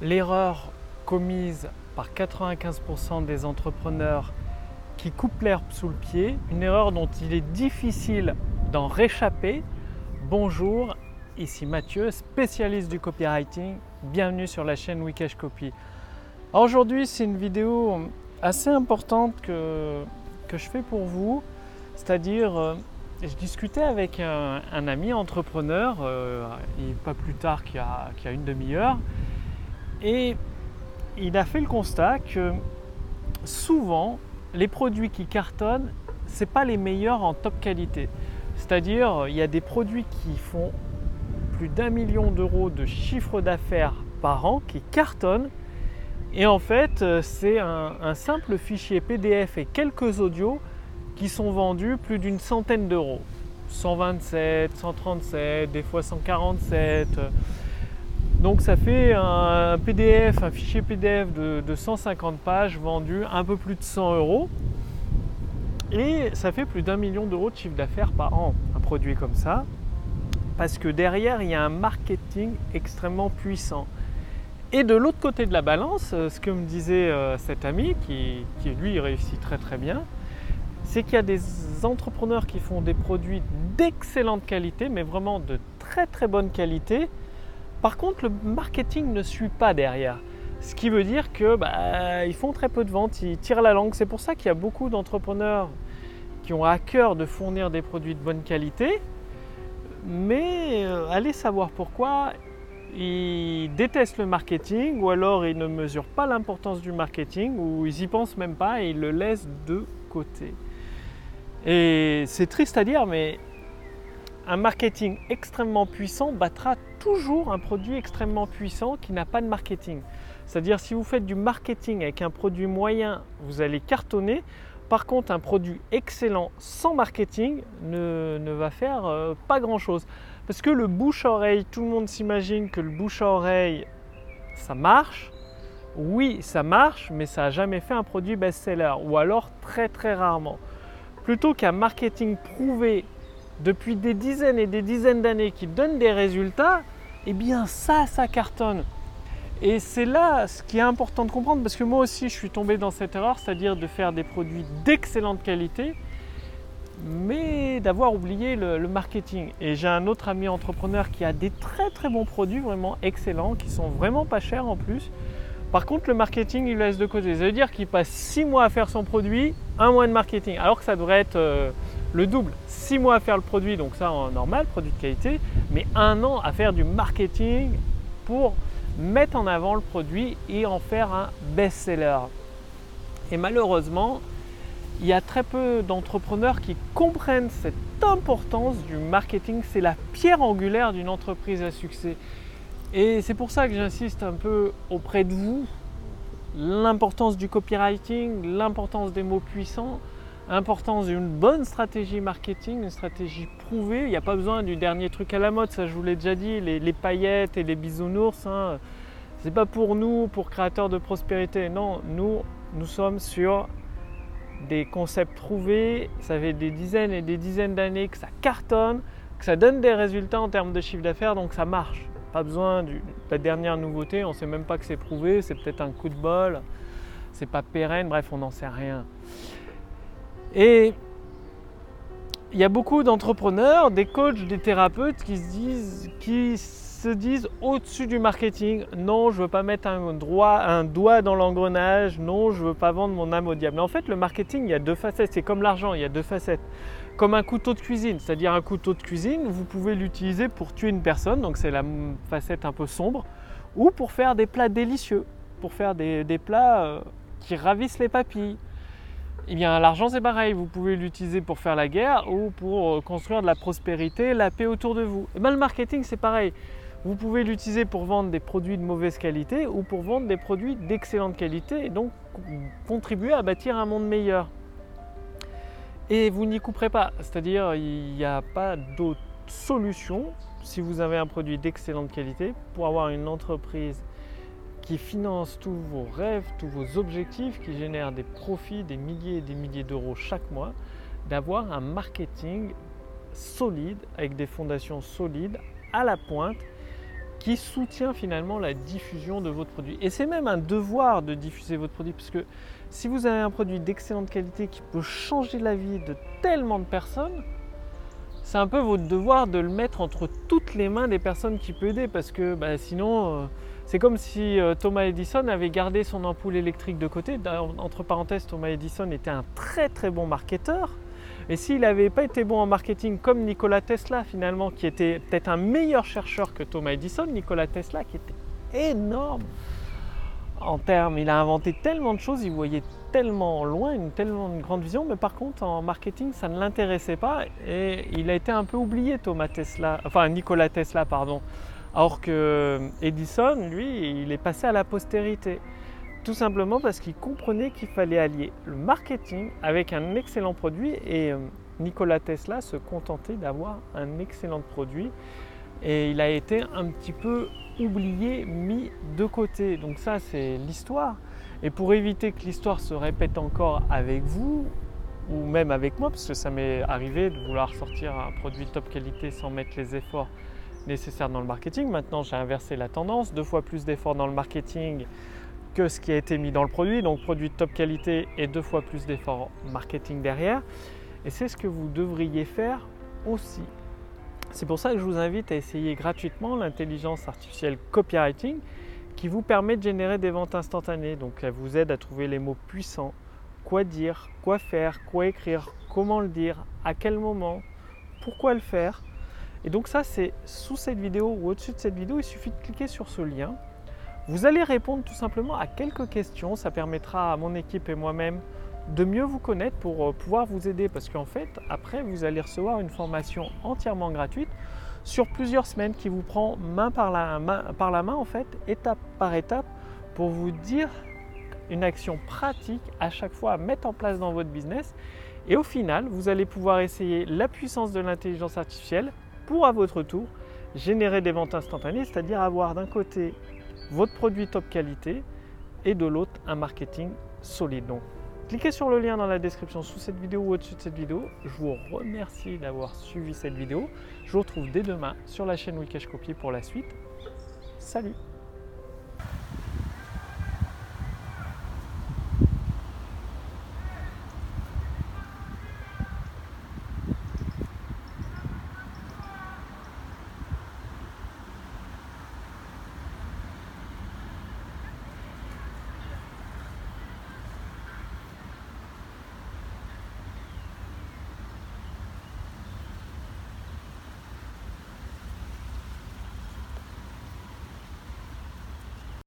l'erreur commise par 95% des entrepreneurs qui coupent l'herbe sous le pied, une erreur dont il est difficile d'en réchapper. Bonjour, ici Mathieu, spécialiste du copywriting. Bienvenue sur la chaîne Wikash Copy. Aujourd'hui, c'est une vidéo assez importante que, je fais pour vous, c'est-à-dire euh, je discutais avec un, ami entrepreneur, euh, pas plus tard qu'il y a, une demi-heure, et il a fait le constat que souvent, les produits qui cartonnent, ce pas les meilleurs en top qualité. C'est-à-dire, il y a des produits qui font plus d'un million d'euros de chiffre d'affaires par an, qui cartonnent, et en fait, c'est un simple fichier PDF et quelques audios qui sont vendus plus d'une centaine d'euros. 127, 137, des fois 147. Donc ça fait un PDF, un fichier PDF de, 150 pages vendu un peu plus de 100 euros. Et ça fait plus d'un million d'euros de chiffre d'affaires par an, un produit comme ça. Parce que derrière, il y a un marketing extrêmement puissant. Et de l'autre côté de la balance, ce que me disait euh, cet ami, qui, qui lui réussit très très bien, c'est qu'il y a des entrepreneurs qui font des produits d'excellente qualité, mais vraiment de très très bonne qualité. Par contre, le marketing ne suit pas derrière. Ce qui veut dire que bah, ils font très peu de ventes, ils tirent la langue. C'est pour ça qu'il y a beaucoup d'entrepreneurs qui ont à cœur de fournir des produits de bonne qualité, mais euh, allez savoir pourquoi ils détestent le marketing ou alors ils ne mesurent pas l'importance du marketing ou ils y pensent même pas et ils le laissent de côté. Et c'est triste à dire, mais un marketing extrêmement puissant battra toujours un produit extrêmement puissant qui n'a pas de marketing. C'est-à-dire si vous faites du marketing avec un produit moyen, vous allez cartonner. Par contre, un produit excellent sans marketing ne, va faire euh, pas grand-chose. Parce que le bouche-oreille, tout le monde s'imagine que le bouche-oreille, ça marche. Oui, ça marche, mais ça n'a jamais fait un produit best-seller. Ou alors très très rarement plutôt qu'un marketing prouvé depuis des dizaines et des dizaines d'années qui donne des résultats, eh bien ça, ça cartonne. Et c'est là ce qui est important de comprendre, parce que moi aussi je suis tombé dans cette erreur, c'est-à-dire de faire des produits d'excellente qualité, mais d'avoir oublié le, le, marketing. Et j'ai un autre ami entrepreneur qui a des très très bons produits, vraiment excellents, qui sont vraiment pas chers en plus, par contre, le marketing, il laisse de côté. Ça veut dire qu'il passe 6 mois à faire son produit, un mois de marketing, alors que ça devrait être euh, le double. 6 mois à faire le produit, donc ça en normal, produit de qualité, mais un an à faire du marketing pour mettre en avant le produit et en faire un best-seller. Et malheureusement, il y a très peu d'entrepreneurs qui comprennent cette importance du marketing. C'est la pierre angulaire d'une entreprise à succès. Et c'est pour ça que j'insiste un peu auprès de vous, l'importance du copywriting, l'importance des mots puissants, l'importance d'une bonne stratégie marketing, une stratégie prouvée. Il n'y a pas besoin du dernier truc à la mode, ça je vous l'ai déjà dit, les, paillettes et les bisounours. Hein, c'est pas pour nous, pour créateurs de prospérité. Non, nous, nous sommes sur des concepts trouvés. Ça fait des dizaines et des dizaines d'années que ça cartonne, que ça donne des résultats en termes de chiffre d'affaires, donc ça marche. Pas besoin de la dernière nouveauté, on ne sait même pas que c'est prouvé, c'est peut-être un coup de bol, c'est pas pérenne, bref, on n'en sait rien. Et il y a beaucoup d'entrepreneurs, des coachs, des thérapeutes qui se disent, au-dessus du marketing, non, je ne veux pas mettre un, doigt dans l'engrenage, non, je ne veux pas vendre mon âme au diable. En fait, le marketing, il y a deux facettes, c'est comme l'argent, il y a deux facettes comme un couteau de cuisine. C'est-à-dire un couteau de cuisine, vous pouvez l'utiliser pour tuer une personne, donc c'est la facette un peu sombre, ou pour faire des plats délicieux, pour faire des, plats euh, qui ravissent les papilles. Eh bien, l'argent c'est pareil, vous pouvez l'utiliser pour faire la guerre ou pour euh, construire de la prospérité, la paix autour de vous. Eh bien, le marketing c'est pareil. Vous pouvez l'utiliser pour vendre des produits de mauvaise qualité ou pour vendre des produits d'excellente qualité et donc contribuer à bâtir un monde meilleur. Et vous n'y couperez pas, c'est-à-dire il n'y a pas d'autre solution si vous avez un produit d'excellente qualité pour avoir une entreprise qui finance tous vos rêves, tous vos objectifs, qui génère des profits, des milliers et des milliers d'euros chaque mois, d'avoir un marketing solide, avec des fondations solides, à la pointe, qui soutient finalement la diffusion de votre produit. Et c'est même un devoir de diffuser votre produit, parce que si vous avez un produit d'excellente qualité qui peut changer la vie de tellement de personnes, c'est un peu votre devoir de le mettre entre toutes les mains des personnes qui peuvent aider, parce que bah, sinon, euh, c'est comme si euh, Thomas Edison avait gardé son ampoule électrique de côté. Entre parenthèses, Thomas Edison était un très très bon marketeur. Et s'il n'avait pas été bon en marketing comme Nikola Tesla finalement, qui était peut-être un meilleur chercheur que Thomas Edison, Nikola Tesla qui était énorme en termes, il a inventé tellement de choses, il voyait tellement loin, une tellement grande vision, mais par contre en marketing ça ne l'intéressait pas et il a été un peu oublié Thomas Tesla, enfin Nikola Tesla pardon. Alors que Edison, lui, il est passé à la postérité. Tout simplement parce qu'il comprenait qu'il fallait allier le marketing avec un excellent produit et euh, Nikola Tesla se contentait d'avoir un excellent produit et il a été un petit peu oublié, mis de côté. Donc ça c'est l'histoire. Et pour éviter que l'histoire se répète encore avec vous ou même avec moi, parce que ça m'est arrivé de vouloir sortir un produit top qualité sans mettre les efforts nécessaires dans le marketing. Maintenant j'ai inversé la tendance, deux fois plus d'efforts dans le marketing que ce qui a été mis dans le produit, donc produit de top qualité et deux fois plus d'efforts marketing derrière. Et c'est ce que vous devriez faire aussi. C'est pour ça que je vous invite à essayer gratuitement l'intelligence artificielle copywriting qui vous permet de générer des ventes instantanées. Donc elle vous aide à trouver les mots puissants, quoi dire, quoi faire, quoi écrire, comment le dire, à quel moment, pourquoi le faire. Et donc ça c'est sous cette vidéo ou au-dessus de cette vidéo, il suffit de cliquer sur ce lien vous allez répondre tout simplement à quelques questions. Ça permettra à mon équipe et moi-même de mieux vous connaître pour euh, pouvoir vous aider. Parce qu'en fait, après, vous allez recevoir une formation entièrement gratuite sur plusieurs semaines qui vous prend main par la main, par en fait, étape par étape, pour vous dire une action pratique à chaque fois à mettre en place dans votre business. Et au final, vous allez pouvoir essayer la puissance de l'intelligence artificielle pour à votre tour générer des ventes instantanées, c'est-à-dire avoir d'un côté votre produit top qualité et de l'autre un marketing solide. Cliquez sur le lien dans la description sous cette vidéo ou au-dessus de cette vidéo. Je vous remercie d'avoir suivi cette vidéo. Je vous retrouve dès demain sur la chaîne Wikash Copy pour la suite. Salut